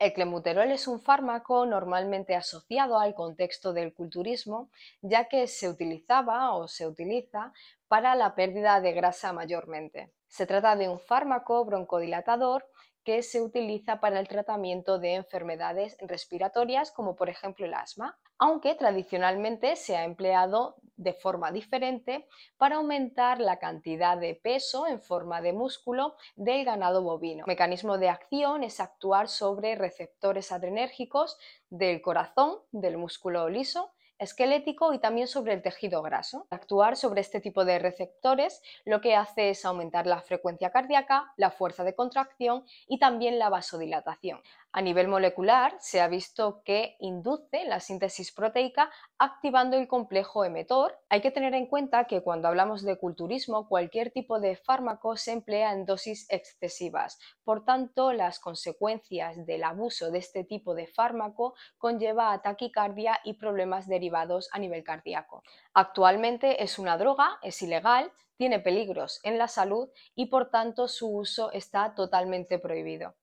El clenbuterol es un fármaco normalmente asociado al contexto del culturismo, ya que se utilizaba o se utiliza para la pérdida de grasa mayormente. Se trata de un fármaco broncodilatador que se utiliza para el tratamiento de enfermedades respiratorias como por ejemplo el asma, aunque tradicionalmente se ha empleado de forma diferente para aumentar la cantidad de peso en forma de músculo del ganado bovino. El mecanismo de acción es actuar sobre receptores adrenérgicos del corazón, del músculo liso, esquelético y también sobre el tejido graso. Actuar sobre este tipo de receptores lo que hace es aumentar la frecuencia cardíaca, la fuerza de contracción y también la vasodilatación. A nivel molecular se ha visto que induce la síntesis proteica activando el complejo emetor. Hay que tener en cuenta que cuando hablamos de culturismo cualquier tipo de fármaco se emplea en dosis excesivas. Por tanto, las consecuencias del abuso de este tipo de fármaco conlleva a taquicardia y problemas derivados a nivel cardíaco. Actualmente es una droga, es ilegal, tiene peligros en la salud y por tanto su uso está totalmente prohibido.